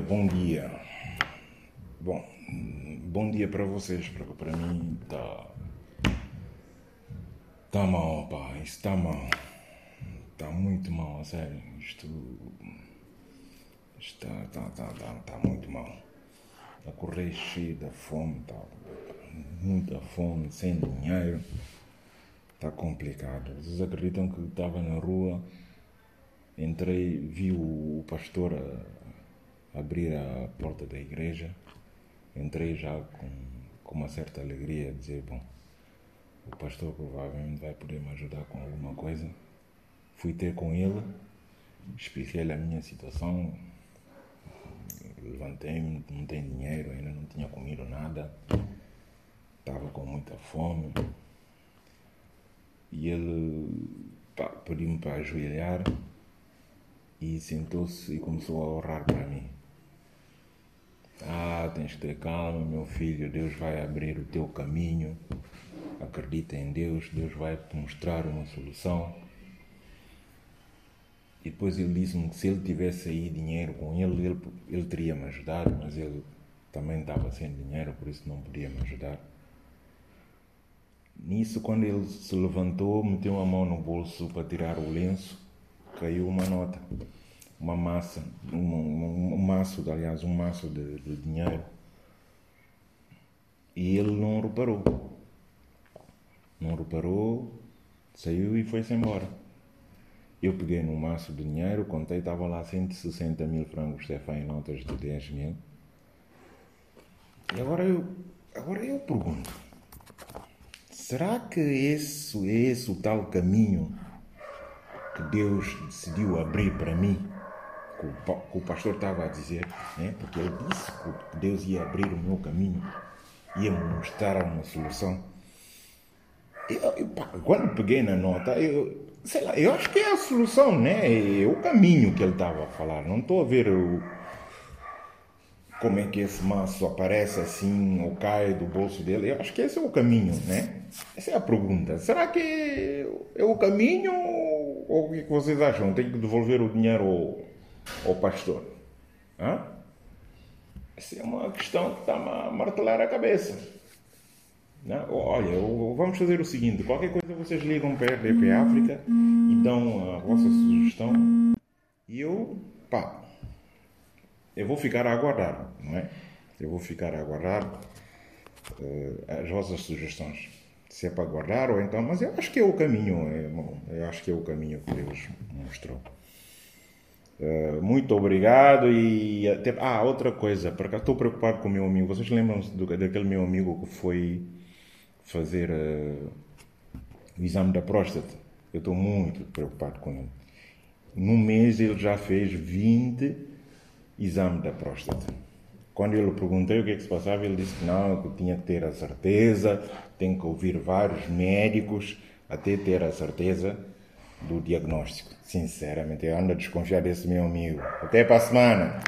bom dia. Bom, bom dia para vocês, porque para mim tá. Tá mal, pá, isso tá mal. Tá muito mal, a sério. Isto. Isto tá, tá, tá, tá, muito mal. A correr cheio da fome, tá. Muita fome, sem dinheiro. Tá complicado. Vocês acreditam que estava na rua, entrei, vi o pastor a abrir a porta da igreja, entrei já com, com uma certa alegria, dizer, bom, o pastor provavelmente vai poder me ajudar com alguma coisa. Fui ter com ele, expliquei-lhe a minha situação, levantei-me, não tenho dinheiro, ainda não tinha comido nada, estava com muita fome. E ele pediu-me para ajoelhar e sentou-se e começou a orar para mim. Ah, tens que ter calma, meu filho, Deus vai abrir o teu caminho. Acredita em Deus, Deus vai te mostrar uma solução. E depois ele disse-me que se ele tivesse aí dinheiro com ele, ele, ele teria me ajudado, mas ele também estava sem dinheiro, por isso não podia me ajudar. Nisso, quando ele se levantou, meteu a mão no bolso para tirar o lenço, caiu uma nota, uma massa, um, um, um maço, aliás, um maço de, de dinheiro. E ele não reparou. Não reparou, saiu e foi-se embora. Eu peguei no maço de dinheiro, contei, estava lá 160 mil francos Stefan em notas de 10 mil. E agora eu, agora eu pergunto, será que esse, esse o tal caminho que Deus decidiu abrir para mim, que o, pastor estava a dizer, né? porque ele disse que Deus ia abrir o meu caminho, ia me mostrar uma solução. Eu, eu, quando peguei na nota, eu, sei lá, eu acho que é a solução, né? É o caminho que ele estava a falar. Não estou a ver o, como é que esse maço aparece assim ou cai do bolso dele. Eu acho que esse é o caminho, né? Essa é a pergunta. Será que é o caminho ou o que vocês acham? Tem que devolver o dinheiro ao pastor? Hã? Essa é uma questão que está-me a martelar a cabeça. Não? Olha, vamos fazer o seguinte: qualquer coisa vocês ligam para a RDP África e dão a vossa sugestão e eu, pá, eu vou ficar a aguardar, não é? Eu vou ficar a aguardar uh, as vossas sugestões. Se é para aguardar ou então, mas eu acho que é o caminho, é, eu acho que é o caminho que Deus mostrou. Uh, muito obrigado e até, ah, outra coisa, porque estou preocupado com o meu amigo. Vocês lembram-se daquele meu amigo que foi fazer uh, o exame da próstata? Eu estou muito preocupado com ele. Num mês ele já fez 20 exame da próstata. Quando eu lhe perguntei o que, é que se passava, ele disse que não, que tinha que ter a certeza, tem que ouvir vários médicos até ter a certeza do diagnóstico. Sinceramente, eu ando a desconfiar desse meu amigo. Até para a semana!